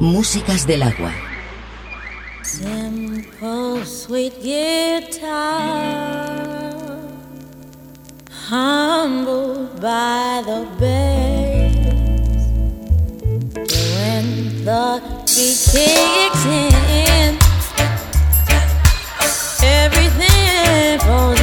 Músicas del agua. Simple sweet guitar, humbled by the bass. When the key kicks in, everything falls.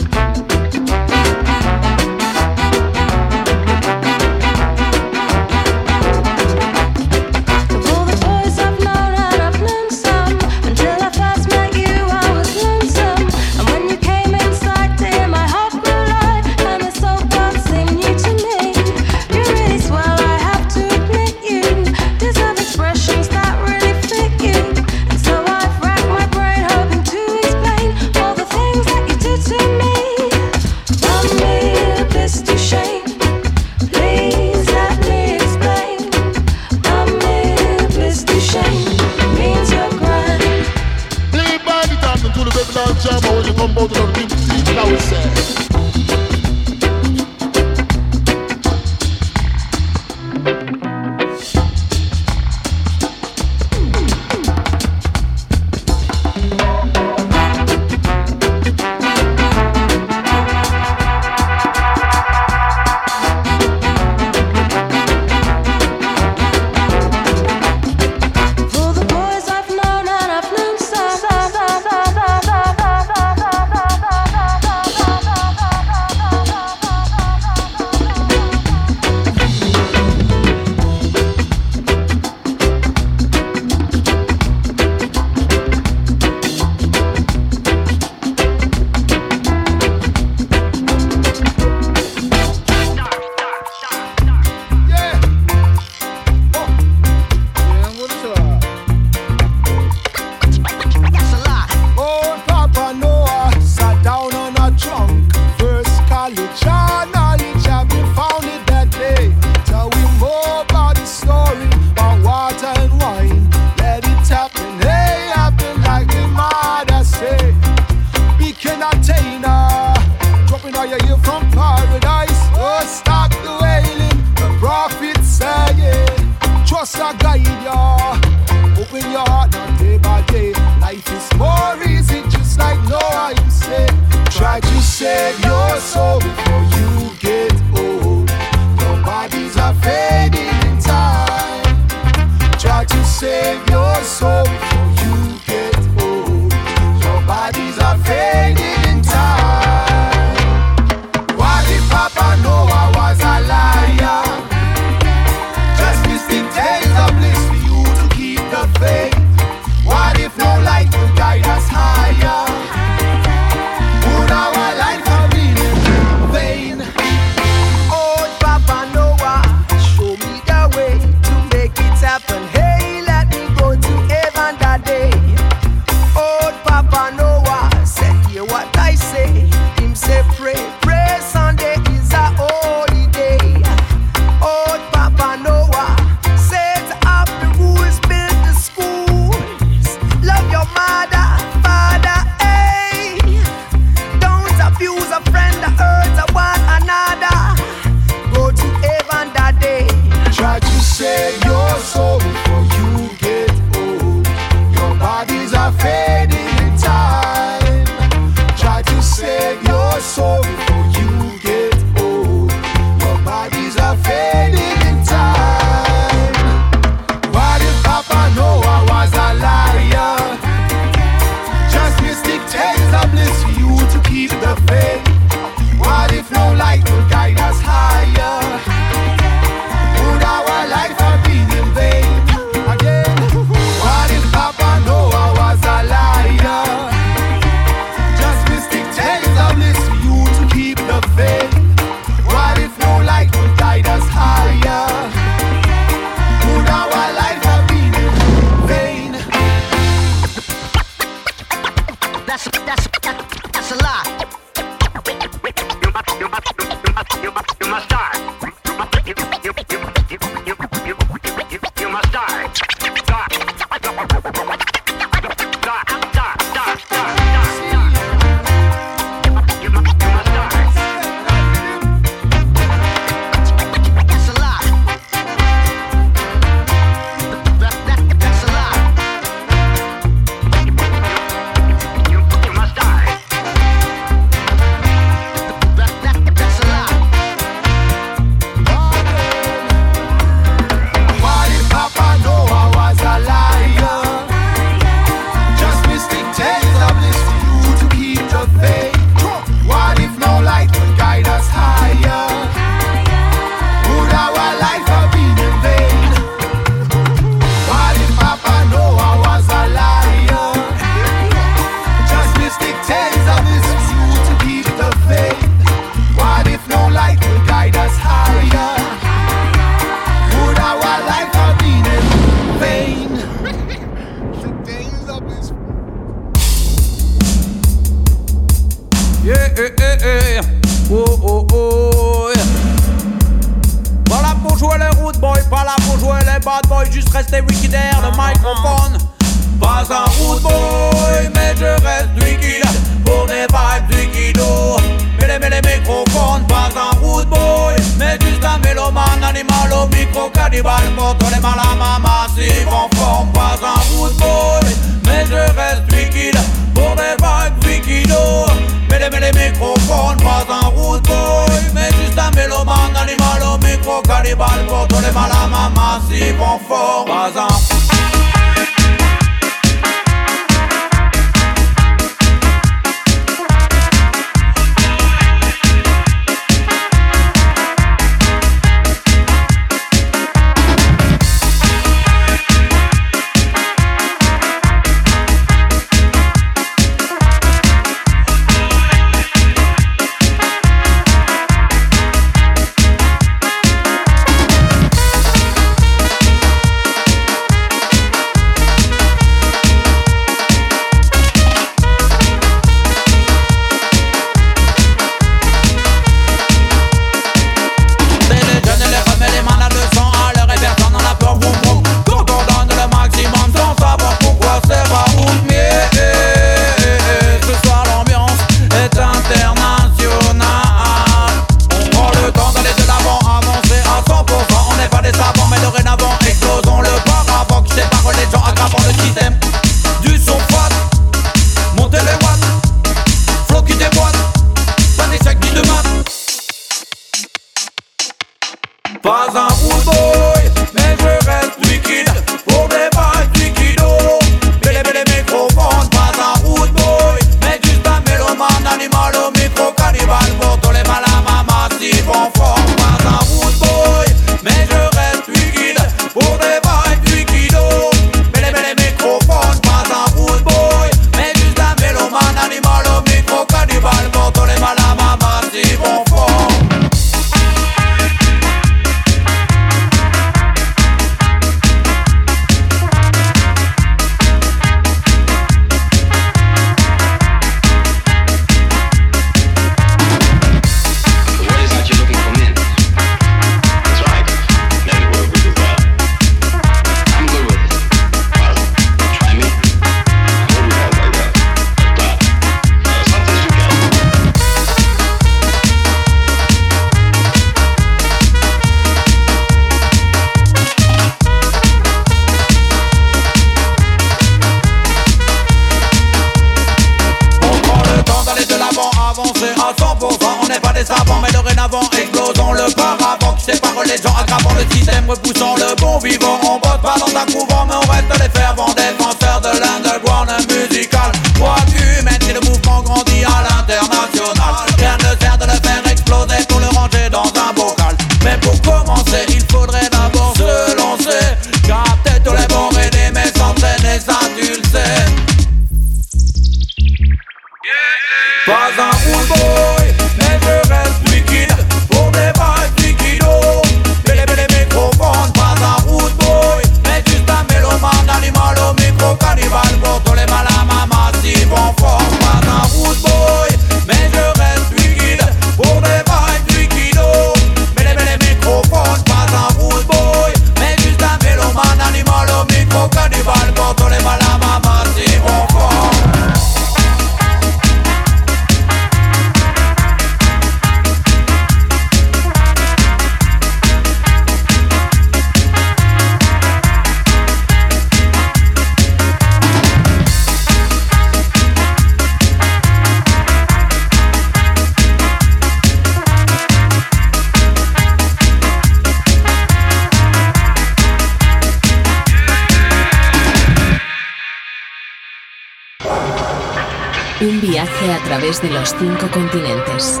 De los cinco continentes.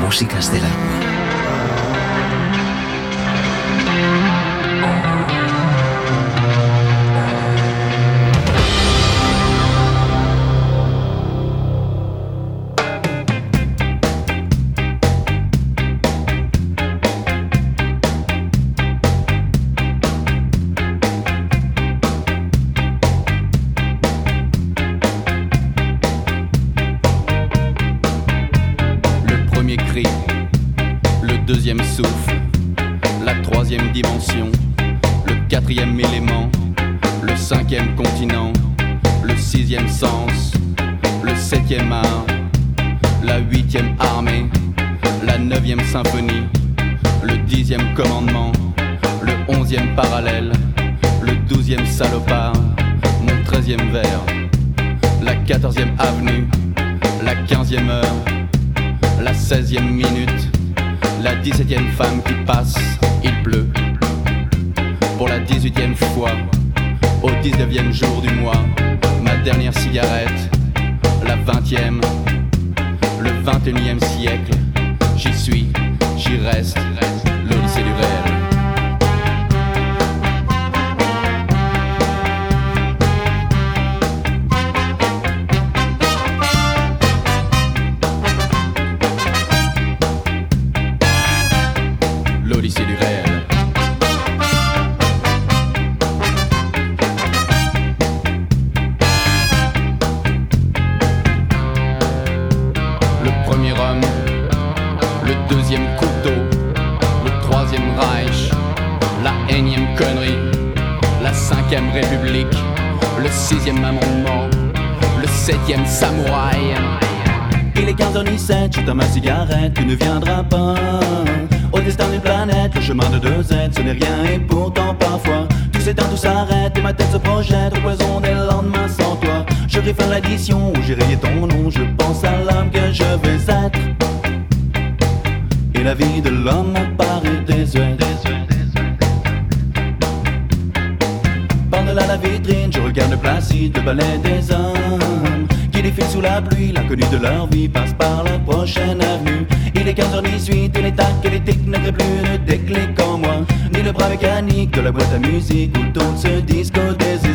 Músicas del agua. cinquième république, le sixième amendement, le septième samouraï. Il est 15h17, je ma cigarette, tu ne viendras pas. Au destin d'une planète, le chemin de deux aides, ce n'est rien et pourtant parfois Tout s'éteint, tout s'arrête et ma tête se projette au poison des lendemains sans toi Je faire l'addition où j'ai rayé ton nom, je pense à l'homme que je vais être Et la vie de l'homme me paraît désuète je regarde le placide le ballet des hommes. Qui défile sous la pluie, l'inconnu de leur vie passe par la prochaine avenue. Il est 15h18, il est tac, il est tic, n'agrée plus ne déclic en moi. Ni le bras mécanique de la boîte à musique où tourne ce disco des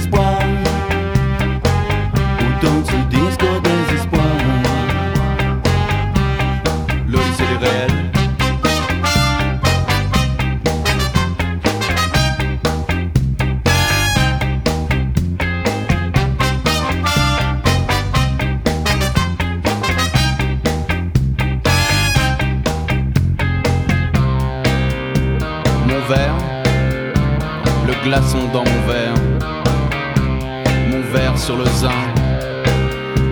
glaçons dans mon verre. Mon verre sur le zin,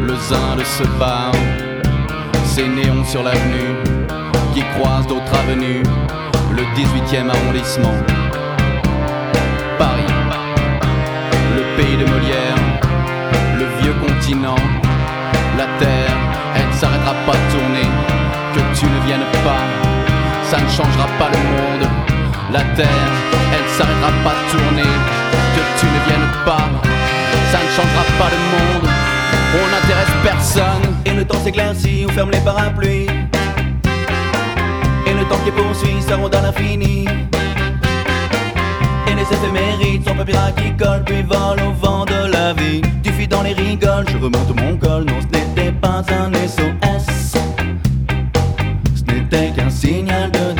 le zin de ce bar. Ces néons sur l'avenue qui croisent d'autres avenues. Le 18e arrondissement. Paris, le pays de Molière, le vieux continent. La terre, elle ne s'arrêtera pas de tourner. Que tu ne viennes pas, ça ne changera pas le monde. La terre, elle s'arrêtera pas de tourner, que tu ne viennes pas, ça ne changera pas le monde, on n'intéresse personne. Et le temps s'éclaircit, on ferme les parapluies. Et le temps qui poursuit, ça ronde à l'infini. Et les éphémérides sont papiers qui collent, puis vole au vent de la vie. Tu fuis dans les rigoles, je remonte mon col, non ce n'était pas un SOS. Ce n'était qu'un signal de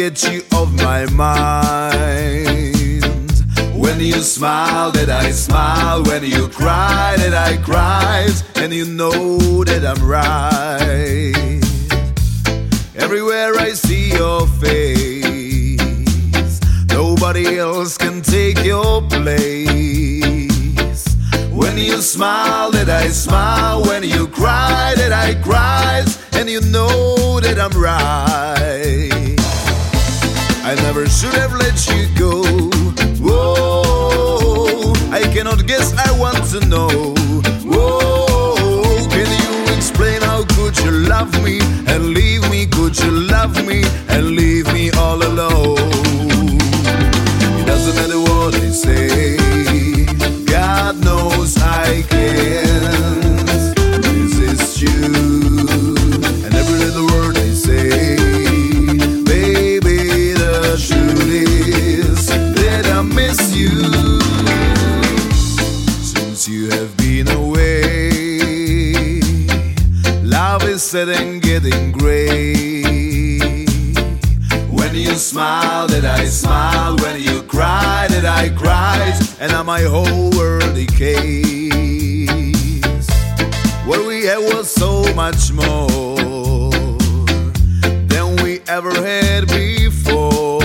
get you off my mind? When you smile, that I smile. When you cry, that I cry. And you know that I'm right. Everywhere I see your face, nobody else can take your place. When you smile, that I smile. When you cry, that I cry. And you know that I'm right. Should have let you go. Whoa, I cannot guess, I want to know. Whoa, can you explain how could you love me and leave me? Could you love me and leave me all alone? It doesn't matter what they say, and getting gray. When you smile, that I smile. When you cry, that I cry. And now my whole world decays. What we had was so much more than we ever had before.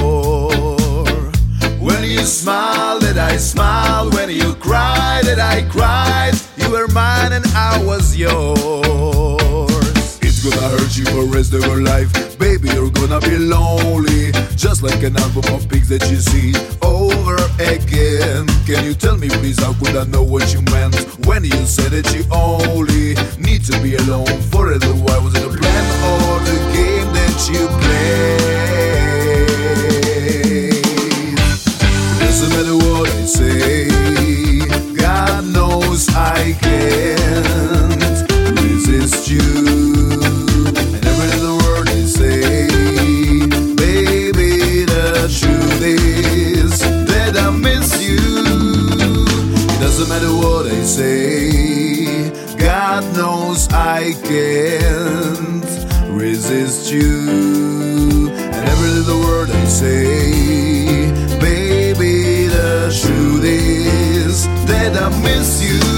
When you smile, that I smile. When you cry, that I cry. You were mine and I was yours. Gonna hurt you for the rest of your life. Baby, you're gonna be lonely. Just like an album of pics that you see over again. Can you tell me, please, how could I know what you meant when you said that you only need to be alone forever? Why? Was it a plan or the game that you played? Doesn't matter what I say, God knows I can't say, God knows I can't resist you. And every little word I say, baby, the truth is that I miss you.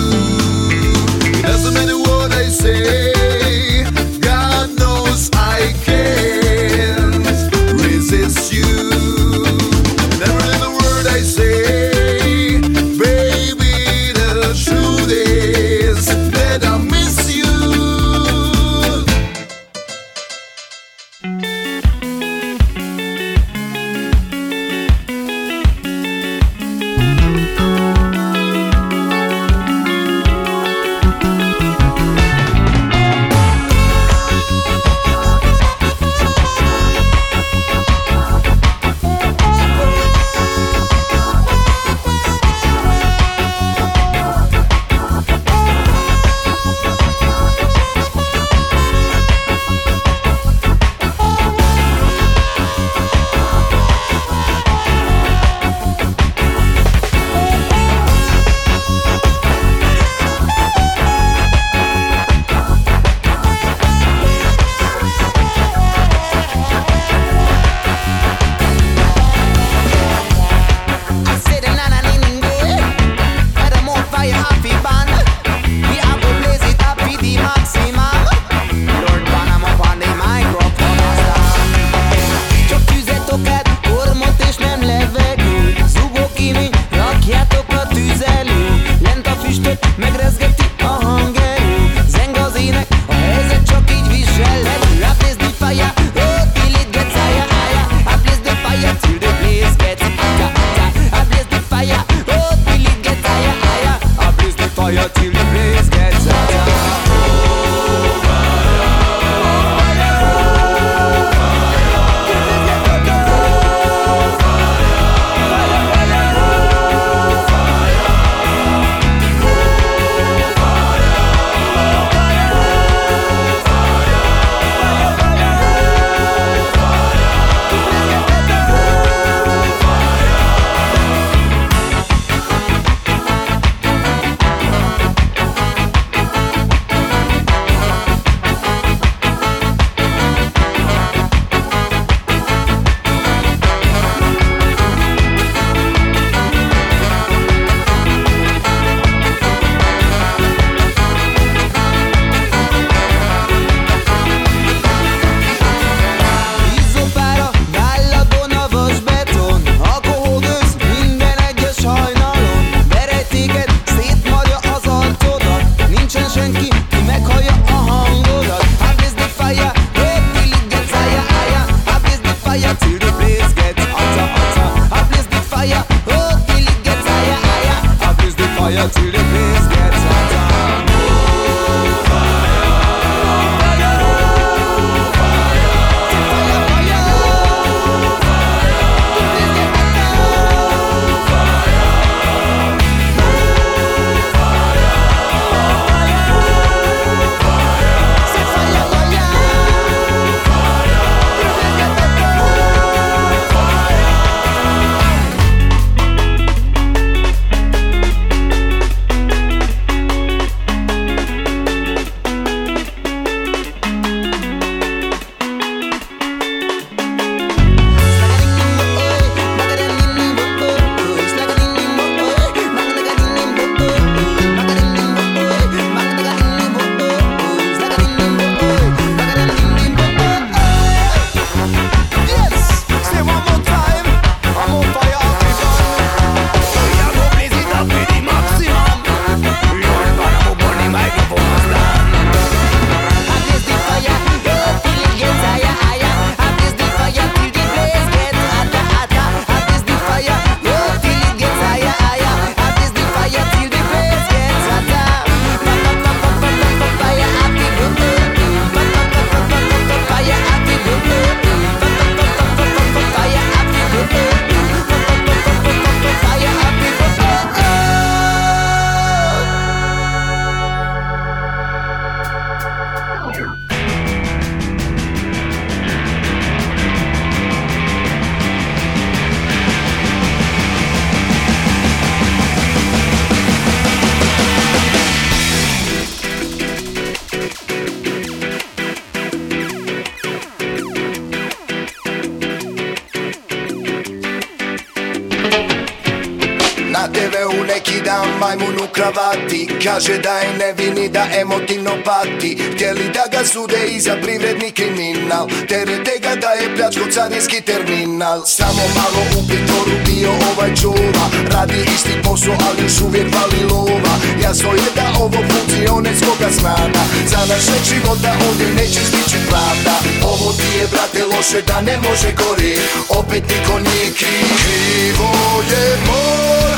Kaže da je nevini, da emotivno pati. Htjeli da ga sude i za privredni kriminal. Terete ga da je pljačko carinski terminal. Samo malo u pritvoru bio ovaj čuva. Radi isti posao, ali još uvijek vali lova. Jasno je da ovo funkcione svoga znana Za naše života ovdje neće stići pravda. Ovo ti je, brate, loše da ne može gori Opet niko nije kriv. Krivo je more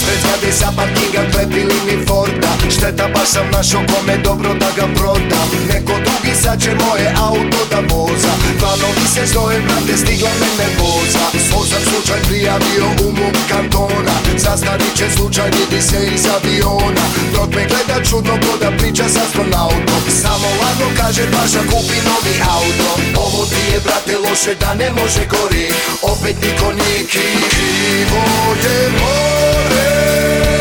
Ispred zgrade sa parkinga klepili mi Forda. Šteta baš sam našao kome dobro da ga prodam Neko drugi sad će moje auto da voza. Planovi se znoje, brate, stigla me nervoza. Svoj sam slučaj prijavio u MUP kantona. Zastarit će slučaj, vidi se iz aviona. Dok me gleda čudno ko da priča s astronautom. Samo ladno kaže paša kupi novi auto. Ovo ti je, brate, loše da ne može gori. Opet niko nije kriv. Krivo je more Hey!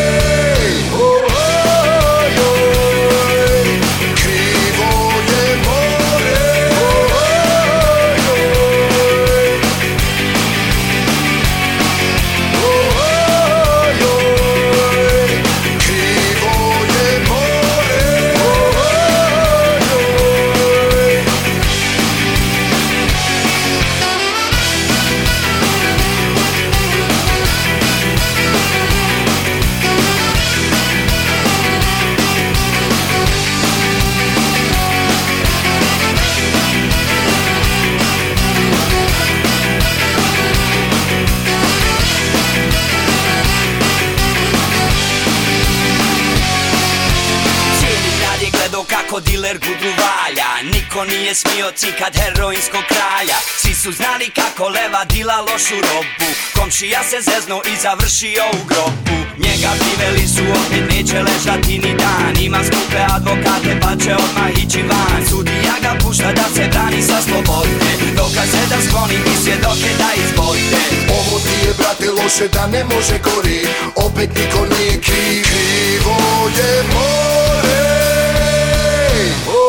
Leva dila lošu robu. Komšija se zezno i završio u grobu. Njega priveli su opet neće ležati ni dan. Ima skupe advokate pa će odmah ići van. Sudija ga pušta da se brani sa slobode. Dokaze da skloni i svjedoke da izbojte Ovo ti je, brate, loše da ne može gori. Opet niko nije kriv. Krivo je more. Oj,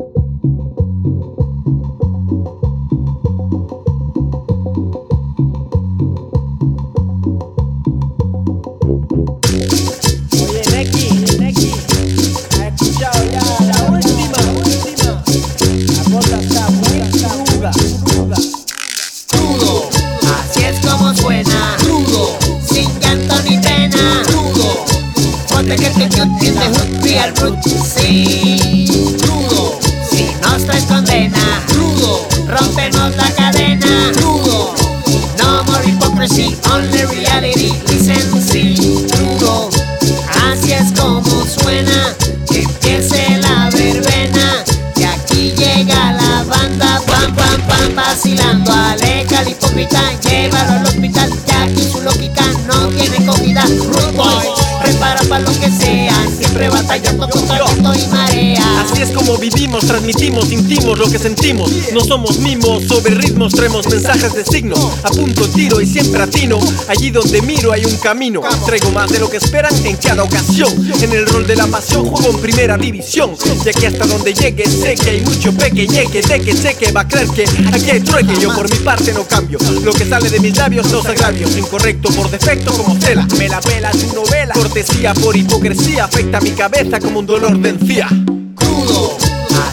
Que sentimos. No somos mimos, sobre ritmos traemos mensajes de signo. Apunto, tiro y siempre atino. Allí donde miro hay un camino. Traigo más de lo que esperan en cada ocasión. En el rol de la pasión juego en primera división. Y aquí hasta donde llegue sé que hay mucho peque llegue. De que sé que va a creer que aquí hay trueque. Yo por mi parte no cambio. Lo que sale de mis labios los agravios. Incorrecto por defecto como tela. Me la pela tu novela. Cortesía por hipocresía afecta mi cabeza como un dolor de encía. Crudo,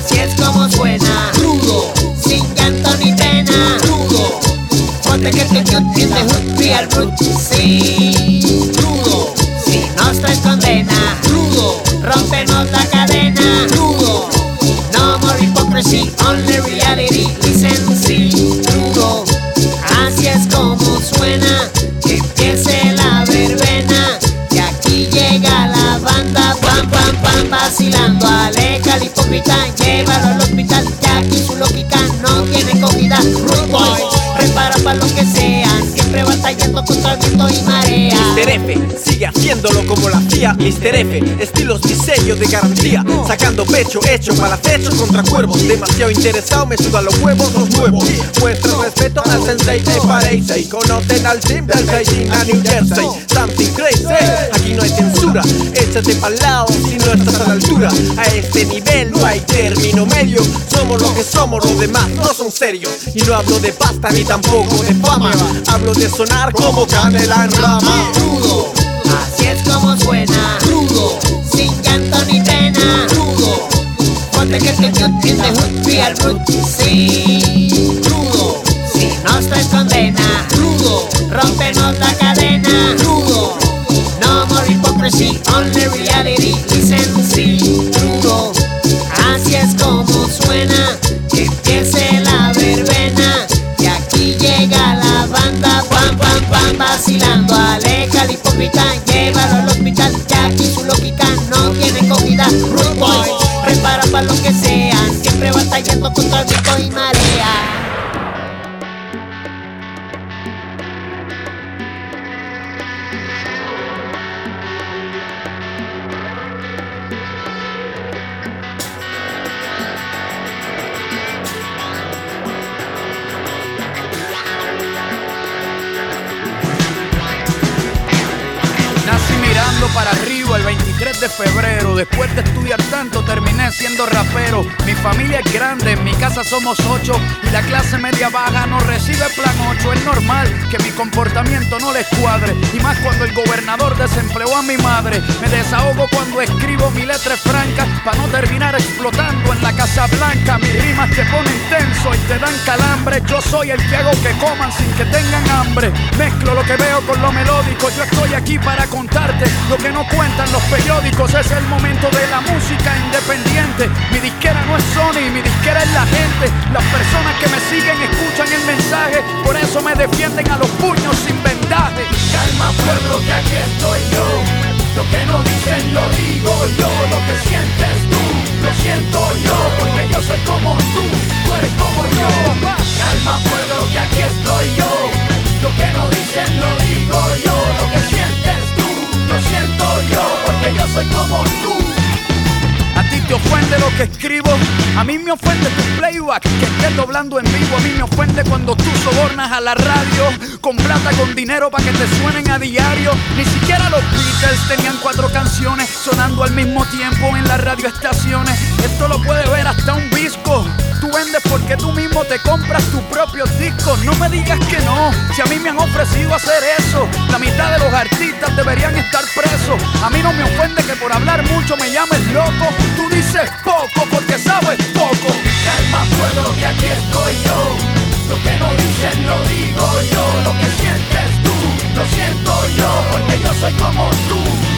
así es como suena. Ponte que te the hood, real root, sí. Crudo, si nuestra es condena. Crudo, rompenos la cadena. Mr. F, estilos mi sello de garantía Sacando pecho, hecho para acecho contra cuervos. Demasiado interesado, me sudan los huevos, los nuevos Muestra respeto al sensei de Pareisei Conocen al team del Beijing a New Jersey. Something crazy, aquí no hay censura. Échate pa'l lado si no estás a la altura. A este nivel no hay término medio. Somos lo que somos, los demás no son serios. Y no hablo de pasta ni tampoco de fama. Hablo de sonar como canela en rama así es como suena. Crudo, sin llanto ni pena. Crudo, ponte que te the hood, real root, sí. Crudo, si nuestra es condena. Crudo, rompenos la cadena. Crudo, no more hypocrisy, only reality. Listen, sí. Crudo, así es como suena. Que empiece la verbena. Y aquí llega la banda, pam, pam, pam, vacilando. Aleja al hipócrita, llévalo al hospital. Ya aquí su lógica no tiene cogida. Rude boy, prepara para lo que sea. Siempre batallando contra viento y marea. Para arriba el 23 de febrero. Después de estudiar tanto, terminé siendo rapero. Mi familia es grande, en mi casa somos ocho. Y la clase media baja no recibe plan 8. Es normal que mi comportamiento no les cuadre. Y más cuando el gobernador desempleó a mi madre. Me desahogo cuando escribo mi letra franca. Para no terminar explotando en la Casa Blanca. Mis rimas te ponen tenso y te dan calambre. Yo soy el que hago que coman sin que tengan hambre. Mezclo lo que veo con lo melódico. Yo estoy aquí para contarte lo que no cuentan los Es el momento de la música independiente. Mi disquera no es Sony, mi disquera es la gente. Las personas que me siguen escuchan el mensaje. Por eso me defienden a los puños sin vendaje. Calma pueblo que aquí estoy yo Lo que no dicen lo digo yo Lo que sientes tú, lo siento yo Porque yo soy como tú, tú eres como yo Calma pueblo que aquí estoy yo Lo que no dicen lo digo yo Lo que sientes tú, lo siento yo soy como tú te ofende lo que escribo, a mí me ofende tu playback que estés doblando en vivo, a mí me ofende cuando tú sobornas a la radio con plata, con dinero para que te suenen a diario. Ni siquiera los Beatles tenían cuatro canciones sonando al mismo tiempo en las radioestaciones. Esto lo puede ver hasta un disco. Tú vendes porque tú mismo te compras tus propios discos. No me digas que no, si a mí me han ofrecido hacer eso. La mitad de los artistas deberían estar presos. A mí no me ofende que por hablar mucho me llames loco. Dices poco porque sabes poco. Calma pueblo que aquí estoy yo Lo que no dicen lo digo yo Lo que sientes tú, lo siento yo Porque yo soy como tú.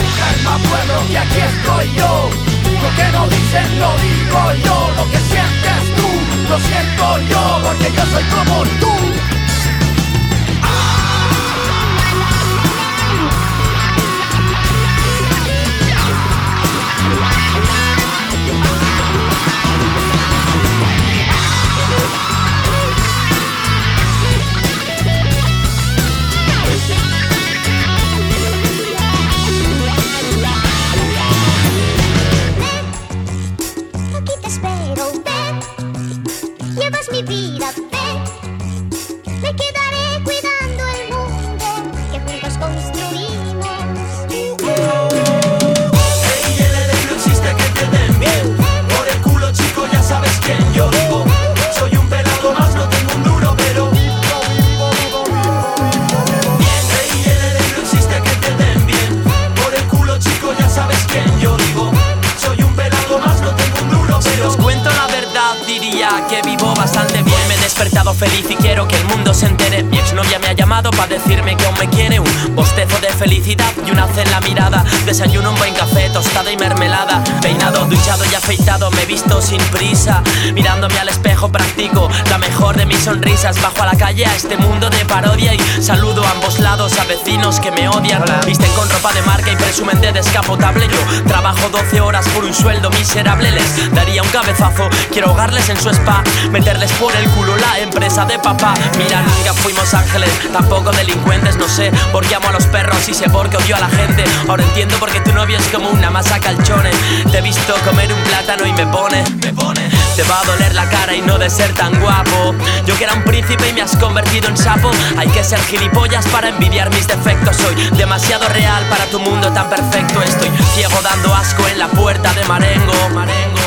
Calma pueblo, que aquí estoy yo. Lo que no dicen lo digo yo, lo que sientes tú, lo siento yo, porque yo soy como tú. Bajo a la calle a este mundo de parodia y saludo a ambos lados a vecinos que me odian. Visten con ropa de marca y presumen de descapotable. Yo trabajo 12 horas por un sueldo miserable. Les daría un cabezazo. Quiero ahogarles en su spa, meterles por el culo la empresa de papá. Mira, nunca fuimos ángeles, tampoco delincuentes. No sé por qué amo a los perros y sé por qué odio a la gente. Ahora entiendo por qué tu novio es como una masa calchones. Te he visto comer un plátano y me pone, me pone. Te va a doler la cara y no de ser tan guapo. Yo que era un príncipe y me has convertido en sapo. Hay que ser gilipollas para envidiar mis defectos. Soy demasiado real para tu mundo tan perfecto. Estoy ciego dando asco en la puerta de Marengo.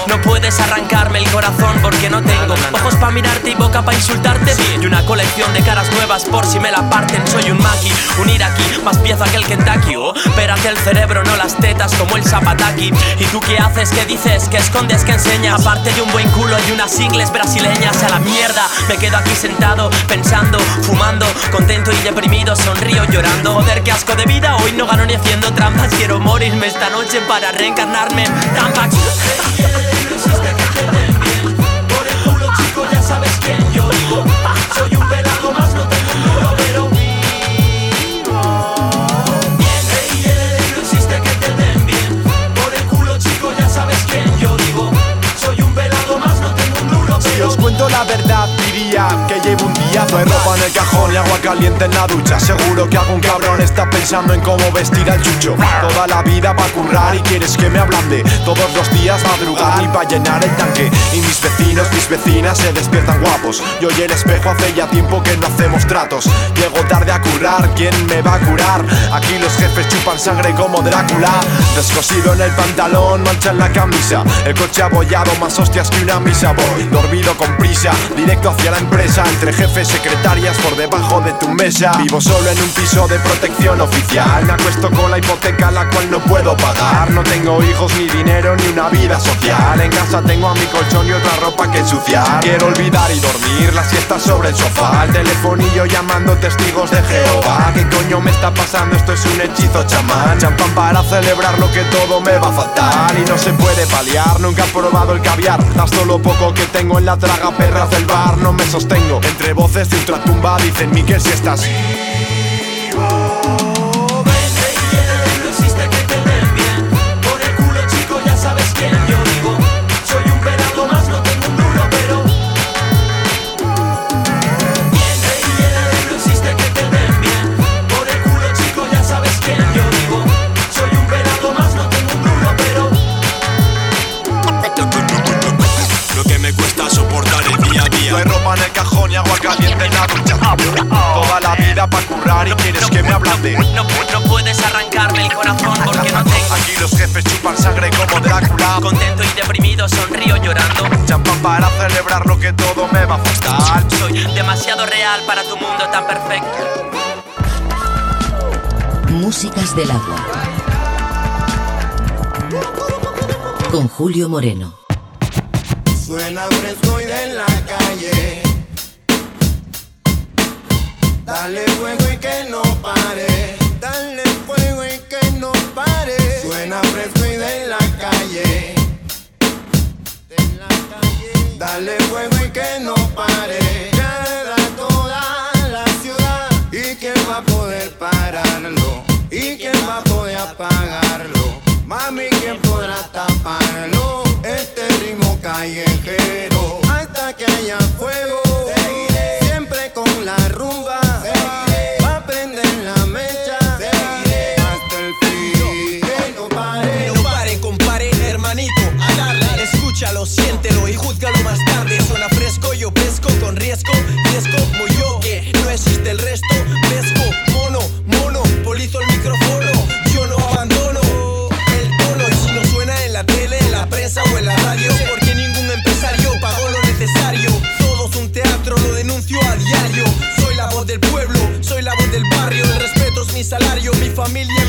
No puedes arrancarme el corazón porque no tengo ojos para mirarte y boca para insultarte. Y una colección de caras nuevas por si me la parten. Soy un maki, un iraquí, más pieza que el Kentucky. Oh, espérate el cerebro, no las tetas como el zapataki. ¿Y tú qué haces? ¿Qué dices? ¿Qué escondes? ¿Qué enseñas? Aparte de un buen culo y unas ingles brasileñas a la mierda. Me quedo aquí sentado, pensando, fumando, contento y deprimido, sonrío llorando. Joder, qué asco de vida, hoy no gano ni haciendo trampas. Quiero morirme esta noche para reencarnarme en Tampax. Yo digo. Soy un pelado más, no tengo un duro, pero vivo. Bien, ey, ey, no existe que te den bien. Por el culo, chico, ya sabes quién yo digo. Soy un pelado más, no tengo un duro, Si pero os cuento la verdad, diría llevo un día No hay ropa en el cajón y agua caliente en la ducha. Seguro que algún cabrón está pensando en cómo vestir al chucho. Toda la vida pa' currar y quieres que me ablande. Todos los días madrugar y pa' llenar el tanque. Y mis vecinos, mis vecinas se despiertan guapos. Yo y el espejo hace ya tiempo que no hacemos tratos. Llego tarde a currar, ¿quién me va a curar? Aquí los jefes chupan sangre como Drácula. Descosido en el pantalón, mancha en la camisa. El coche abollado, más hostias que una misa. Voy dormido con prisa, directo hacia la empresa Entre jefes, secretarias por debajo de tu mesa. Vivo solo en un piso de protección oficial. Me acuesto con la hipoteca la cual no puedo pagar. No tengo hijos, ni dinero, ni una vida social. En casa tengo a mi colchón y otra ropa que ensuciar. Quiero olvidar y dormir la siesta sobre el sofá. El telefonillo llamando testigos de Jehová. ¿Qué coño me está pasando? Esto es un hechizo chamán Champán para celebrar lo que todo me va a faltar. Y no se puede paliar, nunca he probado el caviar. Gasto lo poco que tengo en la traga perras del bar. No me sostengo, entre voces de ultratumba Dicen Miquel si estás No hay ropa en el cajón y agua caliente en la ducha Toda la vida pa' currar y quieres que me ablande No, no puedes arrancarme el corazón porque no tengo. Aquí los jefes chupan sangre como Drácula Contento y deprimido, sonrío llorando. Champán para celebrar lo que todo me va a faltar Soy demasiado real para tu mundo tan perfecto. Músicas del agua. Con Julio Moreno. Suena fresco y de la calle. Dale fuego y que no pare. Dale fuego y que no pare. Suena fresco y de la calle. Dale fuego y que no pare. Cada toda la ciudad. ¿Y quién va a poder pararlo? ¿Y quién va a poder apagarlo? Mami, ¿quién podrá taparlo? Este ritmo callejero. Hasta que haya fuego. Seguiré. Siempre con la rumba. Seguiré. Va a prender la mecha. Seguiré. Hasta el fin. Que no pare. No paren, comparen, hermanito, a darle. Escúchalo, siéntelo y júzgalo más tarde. Suena fresco, yo pesco con riesgo. Riesgo como yo, que no existe el resto. Pesco, familia,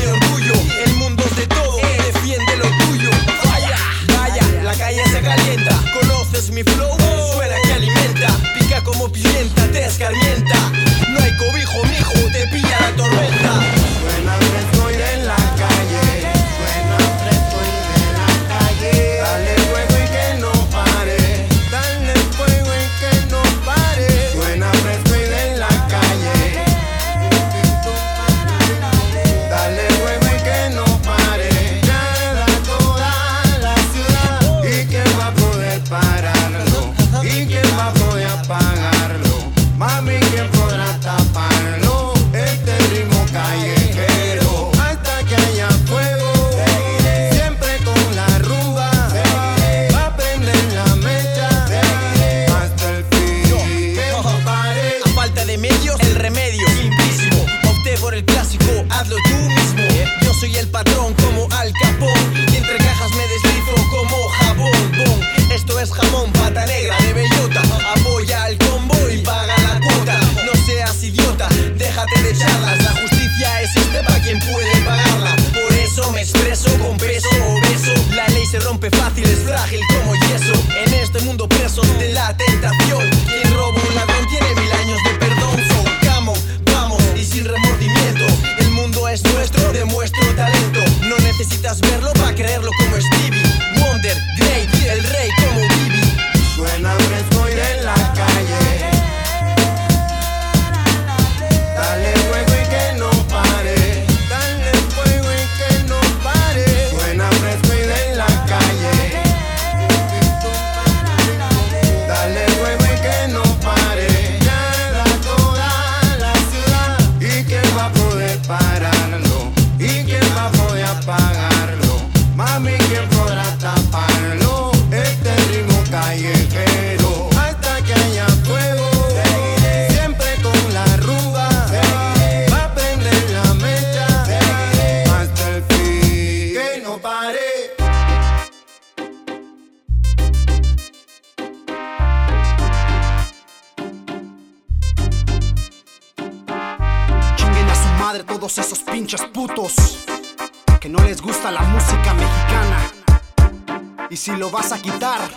Y si lo vas a quitar,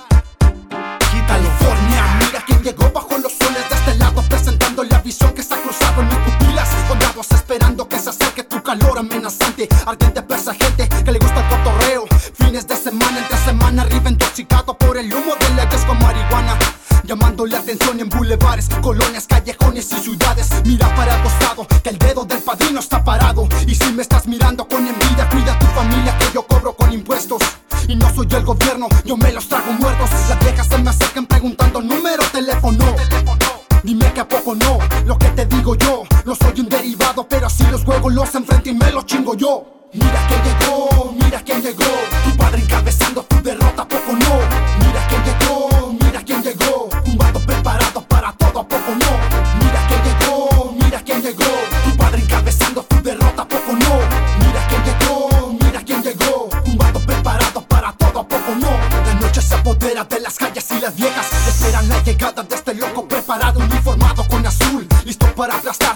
quítalo. California, mira quién llegó bajo los soles de este lado, presentando la visión que se ha cruzado en mis pupilas. Escondados esperando que se acerque tu calor amenazante, ardiente persa gente que le gusta el cotorreo. Fines de semana, entre semana, arriba intoxicado por el humo de leyes con marihuana. Llamando la atención en bulevares, colonias, callejones y ciudades. Mira para el costado, que el dedo del padrino está parado. Y si me estás mirando Y no soy el gobierno, yo me los trago muertos. Las viejas se me acercan preguntando número, teléfono. Dime que a poco no, lo que te digo yo. No soy un derivado, pero así los juegos los enfrento y me los chingo yo. Mira quién llegó,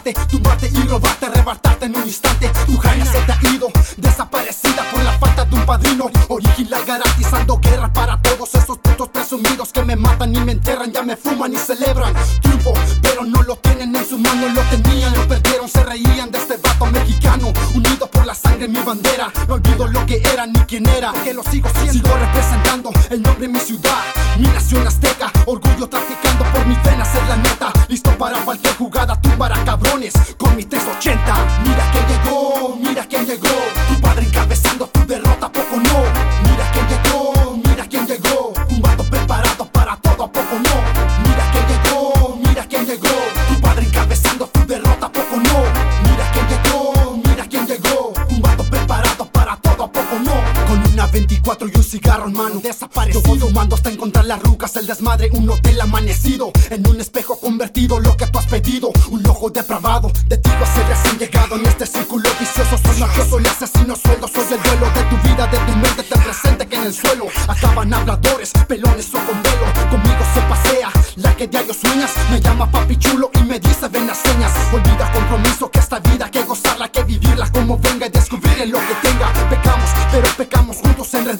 las mi bandera. No olvido lo que era ni quién era, que lo sigo siendo, sigo representando el nombre de mi ciudad, mi nación azteca, orgullo traficando por mis venas es la neta, listo para cualquier jugada, tú para cabrones, con mi 380. Mira quién llegó, cigarro en mano, desaparecido. Fumando hasta encontrar las rucas, el desmadre, un hotel amanecido. En un espejo convertido, lo que tú has pedido. Un ojo depravado, de ti ser recién llegado en este círculo vicioso. Soy mafioso, el asesino sueldo. Soy el duelo de tu vida, de tu mente, te presente que en el suelo acaban habladores, pelones o con velo. Conmigo se pasea, la que diario sueñas. Me llama papi chulo y me dice ven las señas. Olvida compromiso que esta vida que gozarla, que vivirla como venga y descubrir en lo que tenga. Pecamos, pero pecamos juntos. Con penas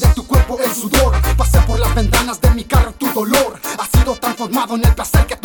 de tu cuerpo, el sudor. Pasé por las ventanas de mi carro, tu dolor ha sido transformado en el placer que